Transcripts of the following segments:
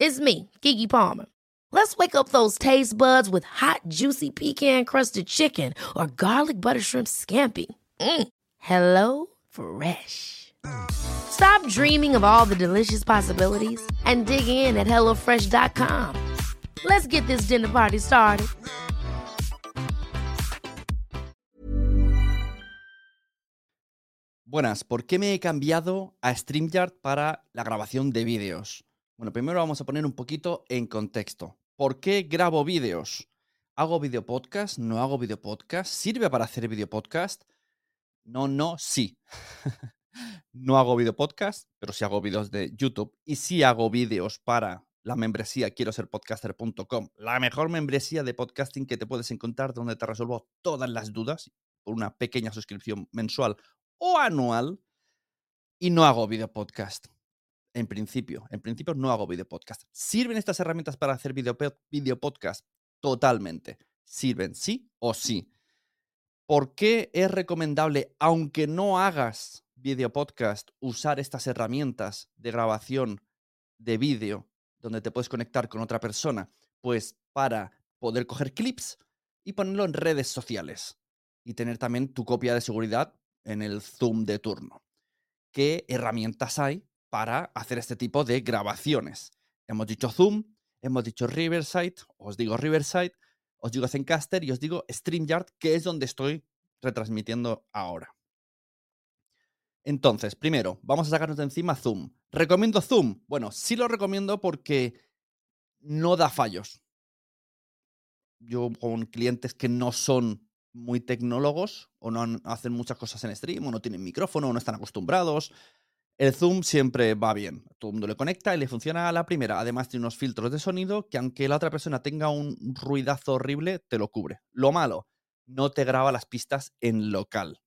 It's me, Kiki Palmer. Let's wake up those taste buds with hot, juicy pecan-crusted chicken or garlic butter shrimp scampi. Mm. Hello Fresh. Stop dreaming of all the delicious possibilities and dig in at HelloFresh.com. Let's get this dinner party started. Buenas, ¿por qué me he cambiado a StreamYard para la grabación de vídeos? Bueno, primero vamos a poner un poquito en contexto. ¿Por qué grabo vídeos? ¿Hago video podcast? ¿No hago video podcast? ¿Sirve para hacer video podcast? No, no, sí. no hago video podcast, pero sí hago vídeos de YouTube y sí hago vídeos para la membresía quiero ser podcaster.com, la mejor membresía de podcasting que te puedes encontrar donde te resuelvo todas las dudas por una pequeña suscripción mensual o anual y no hago video podcast. En principio, en principio no hago video podcast. ¿Sirven estas herramientas para hacer video, video podcast? Totalmente. Sirven sí o sí. ¿Por qué es recomendable, aunque no hagas video podcast, usar estas herramientas de grabación de vídeo donde te puedes conectar con otra persona? Pues para poder coger clips y ponerlo en redes sociales y tener también tu copia de seguridad en el Zoom de turno. ¿Qué herramientas hay para hacer este tipo de grabaciones? Hemos dicho Zoom, hemos dicho Riverside, os digo Riverside, os digo Zencaster y os digo StreamYard, que es donde estoy retransmitiendo ahora. Entonces, primero, vamos a sacarnos de encima Zoom. ¿Recomiendo Zoom? Bueno, sí lo recomiendo porque no da fallos. Yo con clientes que no son muy tecnólogos o no hacen muchas cosas en stream o no tienen micrófono o no están acostumbrados, el Zoom siempre va bien. Todo el mundo le conecta y le funciona a la primera. Además tiene unos filtros de sonido que aunque la otra persona tenga un ruidazo horrible, te lo cubre. Lo malo, no te graba las pistas en local.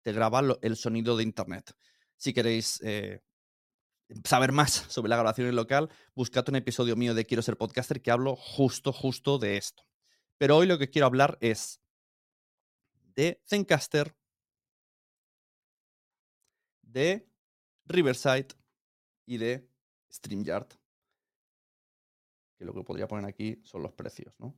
Te graba el sonido de internet. Si queréis eh, saber más sobre la grabación en local, buscad un episodio mío de Quiero ser podcaster que hablo justo, justo de esto. Pero hoy lo que quiero hablar es de Zencaster, de Riverside y de StreamYard. Que lo que podría poner aquí son los precios, ¿no?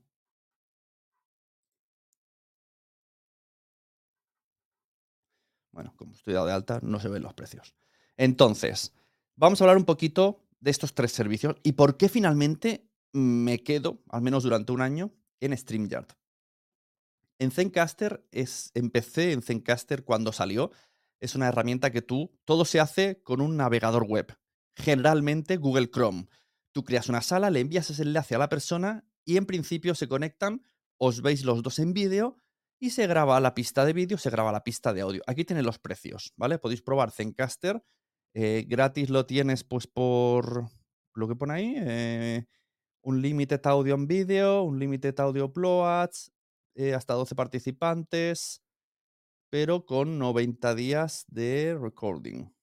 Bueno, como estoy dado de alta, no se ven los precios. Entonces, vamos a hablar un poquito de estos tres servicios y por qué finalmente me quedo, al menos durante un año, en StreamYard. En Zencaster es, empecé en Zencaster cuando salió. Es una herramienta que tú, todo se hace con un navegador web, generalmente Google Chrome. Tú creas una sala, le envías ese enlace a la persona y en principio se conectan, os veis los dos en vídeo y se graba la pista de vídeo, se graba la pista de audio. Aquí tienen los precios, ¿vale? Podéis probar Zencaster. eh, gratis lo tienes pues por lo que pone ahí. eh, un limited audio en vídeo, un limited audio uploads, eh, hasta 12 participantes, pero con 90 días de recording.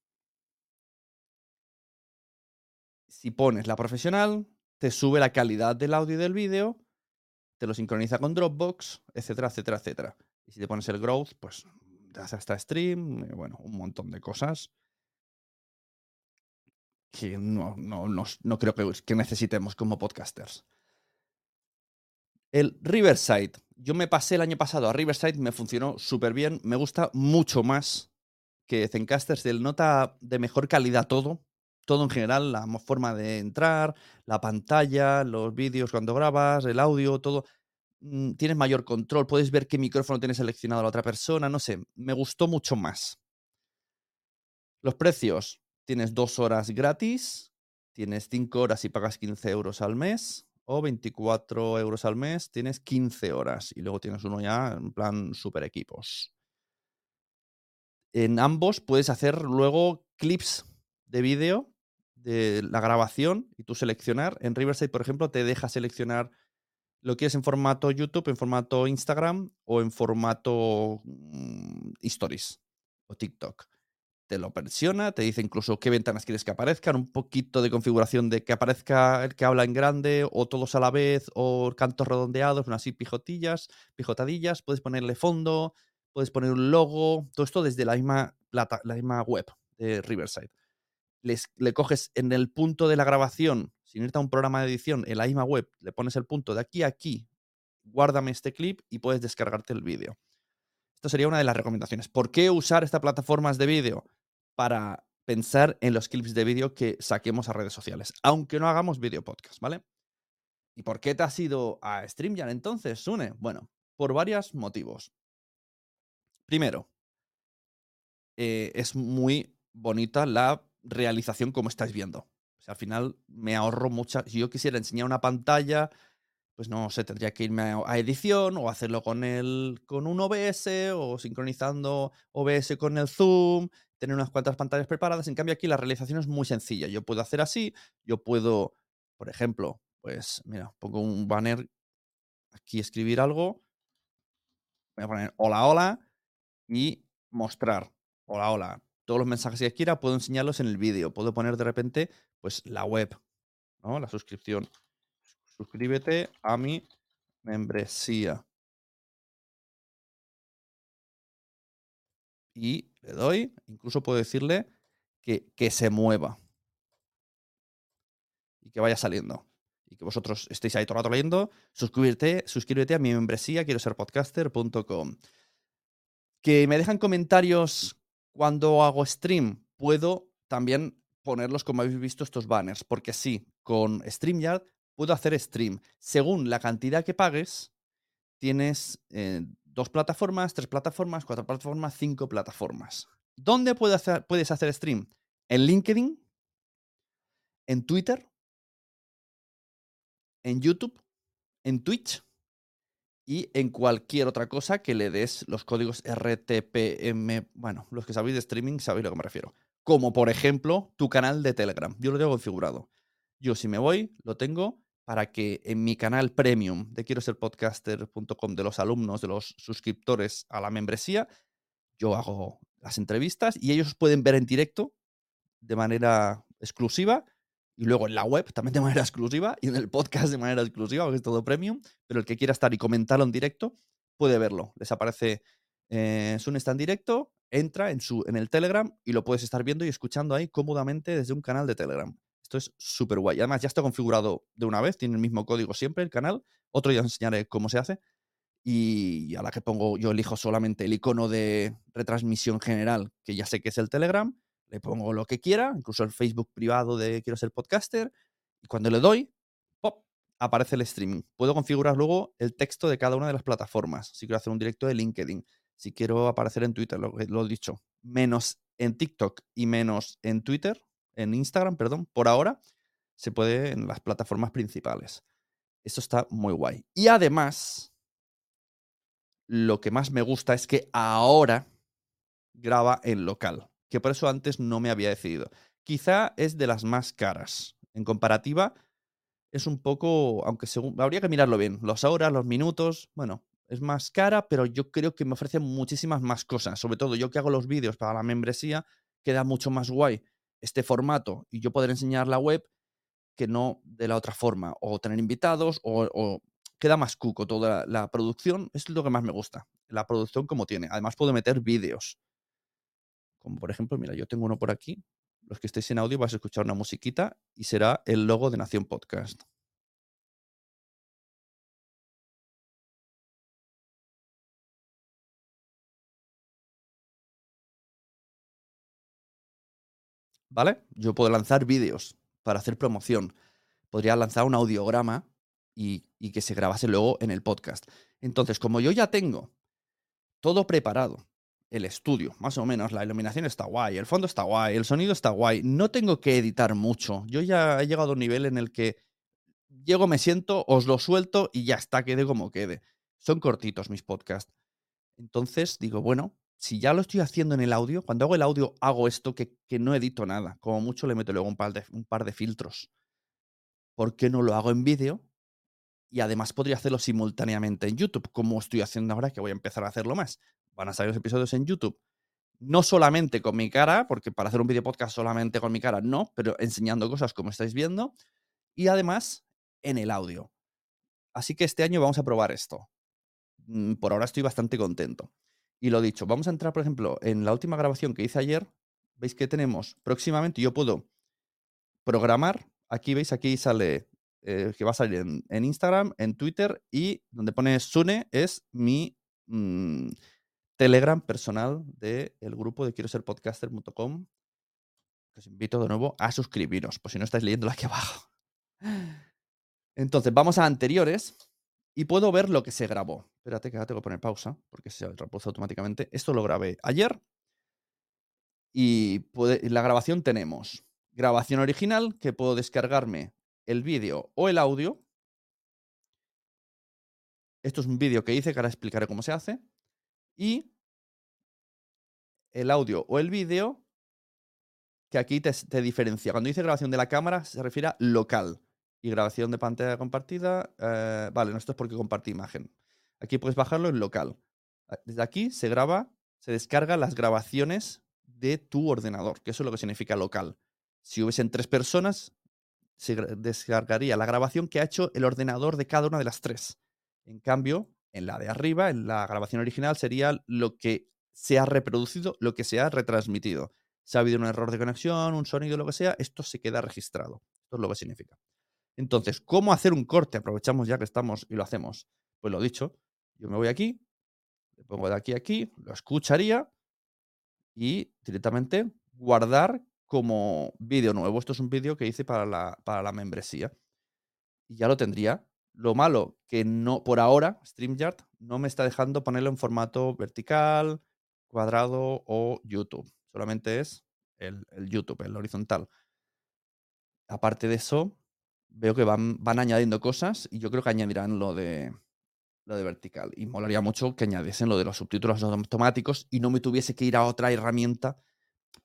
Si pones la profesional, te sube la calidad del audio y del vídeo, te lo sincroniza con Dropbox, etcétera, etcétera, etcétera. Y si te pones el growth, pues hace hasta stream, eh, bueno, un montón de cosas que no, no, no, no creo que, que necesitemos como podcasters. El Riverside. Yo me pasé el año pasado a Riverside, me funcionó súper bien. Me gusta mucho más que Zencaster. Se nota de mejor calidad todo. Todo en general, la forma de entrar, la pantalla, los vídeos cuando grabas, el audio, todo. Mm, Tienes mayor control, puedes ver qué micrófono tiene seleccionado la otra persona, no sé, me gustó mucho más. Los precios, tienes dos horas gratis, tienes cinco horas y pagas 15 euros al mes, o 24 euros al mes, tienes 15 horas, y luego tienes uno ya en plan super equipos. En ambos puedes hacer luego clips de vídeo de la grabación y tú seleccionar. En Riverside, por ejemplo, te deja seleccionar lo quieres en formato YouTube, en formato Instagram o en formato mm, Stories o TikTok. Te lo presiona, te dice incluso qué ventanas quieres que aparezcan, un poquito de configuración de que aparezca el que habla en grande o todos a la vez o cantos redondeados, bueno, así pijotillas, pijotadillas, puedes ponerle fondo, puedes poner un logo, todo esto desde la misma, plata, la misma web de Riverside. Les, le coges en el punto de la grabación, sin irte a un programa de edición, en la misma web, le pones el punto de aquí a aquí, guárdame este clip y puedes descargarte el vídeo. Esto sería una de las recomendaciones. ¿Por qué usar estas plataformas de vídeo? Para pensar en los clips de vídeo que saquemos a redes sociales, aunque no hagamos vídeo podcast, ¿vale? ¿Y por qué te has ido a StreamYard entonces, Sune? Bueno, por varios motivos. Primero, eh, es muy bonita la realización como estáis viendo. Al final me ahorro mucha. Si yo quisiera enseñar una pantalla, pues no sé, tendría que irme a edición o hacerlo con el con un OBS o sincronizando OBS con el Zoom, tener unas cuantas pantallas preparadas. En cambio, aquí la realización es muy sencilla. Yo puedo hacer así, yo puedo, por ejemplo, pues mira, pongo un banner aquí, escribir algo. Voy a poner hola, hola y mostrar hola, hola. Todos los mensajes que quiera puedo enseñarlos en el vídeo. Puedo poner de repente, pues, la web, ¿no? La suscripción. Suscríbete a mi membresía. Y le doy, incluso puedo decirle que, que se mueva. Y que vaya saliendo. Y que vosotros estéis ahí todo el rato leyendo. Suscríbete, suscríbete a mi membresía, quiero ser podcaster.com. Que me dejan comentarios cuando hago stream. Puedo también ponerlos como habéis visto estos banners. Porque sí, con StreamYard puedo hacer stream. Según la cantidad que pagues, tienes eh, dos plataformas, tres plataformas, cuatro plataformas, cinco plataformas. ¿Dónde puedes hacer, puedes hacer stream? En LinkedIn, en Twitter, en YouTube, en Twitch y en cualquier otra cosa que le des los códigos RTPM. Bueno, los que sabéis de streaming sabéis a lo que me refiero. Como por ejemplo tu canal de Telegram. Yo lo tengo configurado. Yo si me voy, lo tengo para que en mi canal premium de quiero ser podcaster.com de los alumnos, de los suscriptores a la membresía, yo hago las entrevistas y ellos pueden ver en directo de manera exclusiva y luego en la web también de manera exclusiva y en el podcast de manera exclusiva, porque es todo premium, pero el que quiera estar y comentarlo en directo puede verlo. Les aparece eh, Sun está en directo, entra en, su, en el Telegram y lo puedes estar viendo y escuchando ahí cómodamente desde un canal de Telegram. Esto es súper guay. Además, ya está configurado de una vez, tiene el mismo código siempre el canal. Otro día os enseñaré cómo se hace. Y a la que pongo, yo elijo solamente el icono de retransmisión general, que ya sé que es el Telegram. Le pongo lo que quiera, incluso el Facebook privado de quiero ser podcaster. Y cuando le doy, pop, aparece el streaming. Puedo configurar luego el texto de cada una de las plataformas. Si quiero hacer un directo de LinkedIn, si quiero aparecer en Twitter, lo, lo he dicho, menos en TikTok y menos en Twitter, en Instagram, perdón, por ahora, se puede en las plataformas principales. Esto está muy guay. Y además, lo que más me gusta es que ahora graba en local, que por eso antes no me había decidido. Quizá es de las más caras. En comparativa, es un poco, aunque según, habría que mirarlo bien, las horas, los minutos, bueno, es más cara, pero yo creo que me ofrece muchísimas más cosas. Sobre todo yo que hago los vídeos para la membresía, queda mucho más guay este formato y yo poder enseñar la web que no de la otra forma, o tener invitados, o, queda más cuco toda la, producción, es lo que más me gusta, la producción como tiene. Además puedo meter vídeos, como por ejemplo, mira, yo tengo uno por aquí, los que estéis en audio vais a escuchar una musiquita y será el logo de Nación Podcast. ¿Vale? Yo puedo lanzar vídeos para hacer promoción. Podría lanzar un audiograma y, que se grabase luego en el podcast. Entonces, como yo ya tengo todo preparado, el estudio, más o menos, la iluminación está guay, el fondo está guay, el sonido está guay, no tengo que editar mucho. Yo ya he llegado a un nivel en el que llego, me siento, os lo suelto y ya está, quede como quede. Son cortitos mis podcasts. Entonces digo, bueno, si ya lo estoy haciendo en el audio, cuando hago el audio hago esto que, no edito nada. Como mucho le meto luego un par, de, un par de filtros. ¿Por qué no lo hago en vídeo? Y además podría hacerlo simultáneamente en YouTube, como estoy haciendo ahora, que voy a empezar a hacerlo más. Van a salir los episodios en YouTube. No solamente con mi cara, porque para hacer un video podcast solamente con mi cara no, pero enseñando cosas como estáis viendo. Y además en el audio. Así que este año vamos a probar esto. Mm, por ahora estoy bastante contento. Y lo dicho, vamos a entrar, por ejemplo, en la última grabación que hice ayer. Veis que tenemos próximamente, yo puedo programar. Aquí veis, aquí sale eh, que va a salir en, Instagram, en Twitter y donde pone Sune es mi mm, Telegram personal del grupo de quiero ser podcaster.com. Os invito de nuevo a suscribiros, por si no estáis leyéndolo aquí abajo. Entonces, vamos a anteriores y puedo ver lo que se grabó. Espérate que ahora tengo que poner pausa porque se reposa automáticamente. Esto lo grabé ayer y puede, la grabación tenemos grabación original que puedo descargarme el vídeo o el audio. Esto es un vídeo que hice que ahora explicaré cómo se hace. Y el audio o el vídeo que aquí te, te diferencia. Cuando dice grabación de la cámara se refiere a local y grabación de pantalla compartida. Eh, vale, no esto es porque compartí imagen. Aquí puedes bajarlo en local. Ah, desde aquí se graba, se descarga las grabaciones de tu ordenador, que eso es lo que significa local. Si hubiesen tres personas, se descargaría la grabación que ha hecho el ordenador de cada una de las tres. En cambio, en la de arriba, en la grabación original, sería lo que se ha reproducido, lo que se ha retransmitido. Si ha habido un error de conexión, un sonido, lo que sea, esto se queda registrado. Esto es lo que significa. Entonces, ¿cómo hacer un corte? Aprovechamos ya que estamos y lo hacemos. Pues lo dicho, yo me voy aquí, le pongo de aquí a aquí, lo escucharía y directamente guardar como vídeo nuevo. Esto es un vídeo que hice para la, para la membresía. Y ya lo tendría. Lo malo que no, por ahora, StreamYard no me está dejando ponerlo en formato vertical, cuadrado o YouTube. Solamente es el, el YouTube, el horizontal. Aparte de eso, veo que van, van añadiendo cosas y yo creo que añadirán lo de, lo de vertical. Y molaría mucho que añadiesen lo de los subtítulos automáticos y no me tuviese que ir a otra herramienta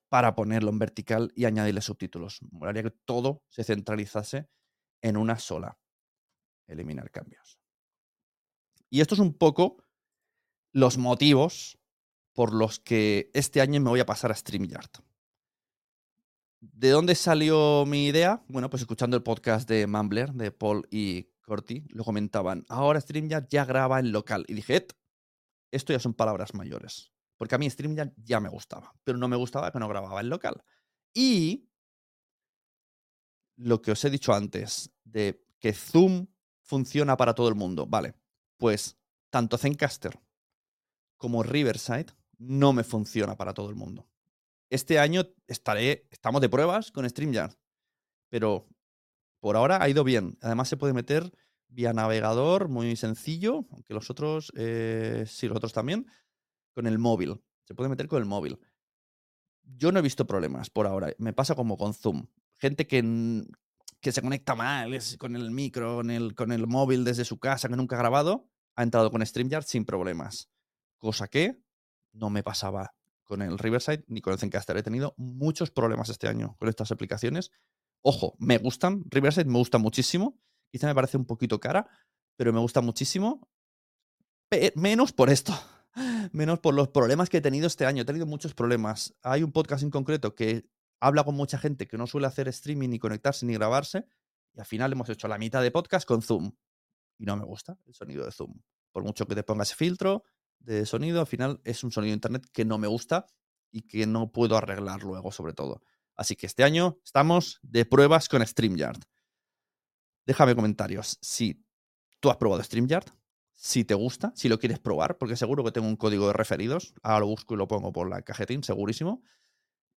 para ponerlo en vertical y añadirle subtítulos. Molaría que todo se centralizase en una sola. Eliminar cambios. Y esto es un poco los motivos por los que este año me voy a pasar a StreamYard. ¿De dónde salió mi idea? Bueno, pues escuchando el podcast de Mumbler, de Paul y Corti, lo comentaban. Ahora StreamYard ya graba en local. Y dije, esto ya son palabras mayores. Porque a mí StreamYard ya me gustaba, pero no me gustaba que no grababa en local. Y lo que os he dicho antes, de que Zoom funciona para todo el mundo. Vale, pues tanto Zencaster como Riverside no me funciona para todo el mundo. Este año estaré, estamos de pruebas con StreamYard, pero por ahora ha ido bien. Además se puede meter vía navegador, muy sencillo, aunque los otros, eh, sí, los otros también, con el móvil. Se puede meter con el móvil. Yo no he visto problemas por ahora. Me pasa como con Zoom. Gente que, que se conecta mal con el micro, con el, con el móvil desde su casa, que nunca ha grabado, ha entrado con StreamYard sin problemas. Cosa que no me pasaba con el Riverside ni con el Zencaster. He tenido muchos problemas este año con estas aplicaciones. Ojo, me gustan. Riverside me gusta muchísimo. Quizá me parece un poquito cara, pero me gusta muchísimo. menos por esto. Menos por los problemas que he tenido este año. He tenido muchos problemas. Hay un podcast en concreto que habla con mucha gente que no suele hacer streaming, ni conectarse, ni grabarse. Y al final hemos hecho la mitad de podcast con Zoom. Y no me gusta el sonido de Zoom. Por mucho que te pongas filtro de sonido, al final es un sonido de internet que no me gusta y que no puedo arreglar luego, sobre todo. Así que este año estamos de pruebas con StreamYard. Déjame comentarios si tú has probado StreamYard, si te gusta, si lo quieres probar, porque seguro que tengo un código de referidos. Ahora lo busco y lo pongo por la cajetín, segurísimo.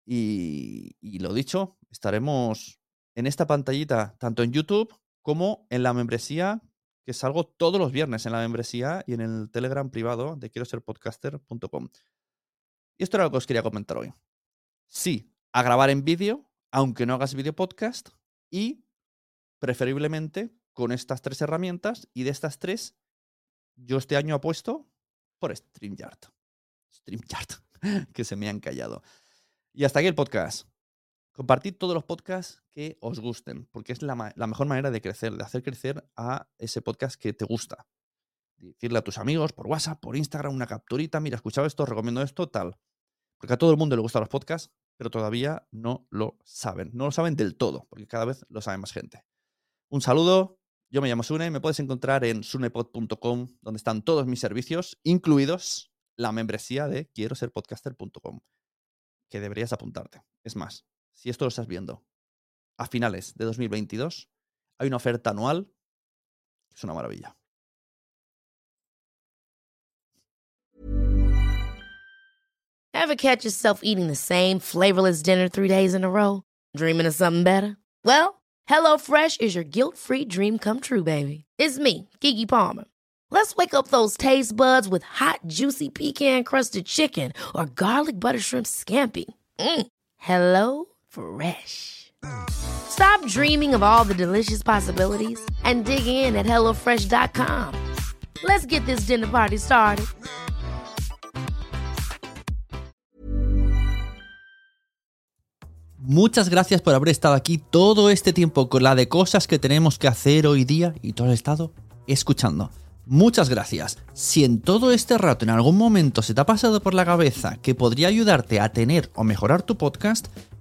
Y, y lo dicho, estaremos en esta pantallita, tanto en YouTube como en la membresía, que salgo todos los viernes en la membresía y en el Telegram privado de quiero ser podcaster.com. Y esto era lo que os quería comentar hoy. Sí, a grabar en vídeo, aunque no hagas vídeo podcast, y preferiblemente con estas tres herramientas, y de estas tres, yo este año apuesto por StreamYard. StreamYard, que se me han callado. Y hasta aquí el podcast. Compartid todos los podcasts que os gusten, porque es la, mejor manera de crecer, de hacer crecer a ese podcast que te gusta. Decirle a tus amigos por WhatsApp, por Instagram, una capturita, mira, escuchaba esto, recomiendo esto, tal. Porque a todo el mundo le gustan los podcasts, pero todavía no lo saben. No lo saben del todo, porque cada vez lo sabe más gente. Un saludo, yo me llamo Sune, me puedes encontrar en sunepod.com, donde están todos mis servicios, incluidos la membresía de quiero ser podcaster.com, que deberías apuntarte. Es más, si esto lo estás viendo a finales de 2022, hay una oferta anual es una maravilla. Ever catch yourself eating the same flavorless dinner three days in a row? Dreaming of something better? Well, HelloFresh is your guilt-free dream come true, baby. It's me, Kiki Palmer. Let's wake up those taste buds with hot, juicy pecan-crusted chicken or garlic butter shrimp scampi. Mm. Hello Fresh. Stop dreaming of all the delicious possibilities and dig in at HelloFresh.com. Let's get this dinner party started. Muchas gracias por haber estado aquí todo este tiempo con la de cosas que tenemos que hacer hoy día y todo el estado escuchando. Muchas gracias. Si en todo este rato en algún momento se te ha pasado por la cabeza que podría ayudarte a tener o mejorar tu podcast,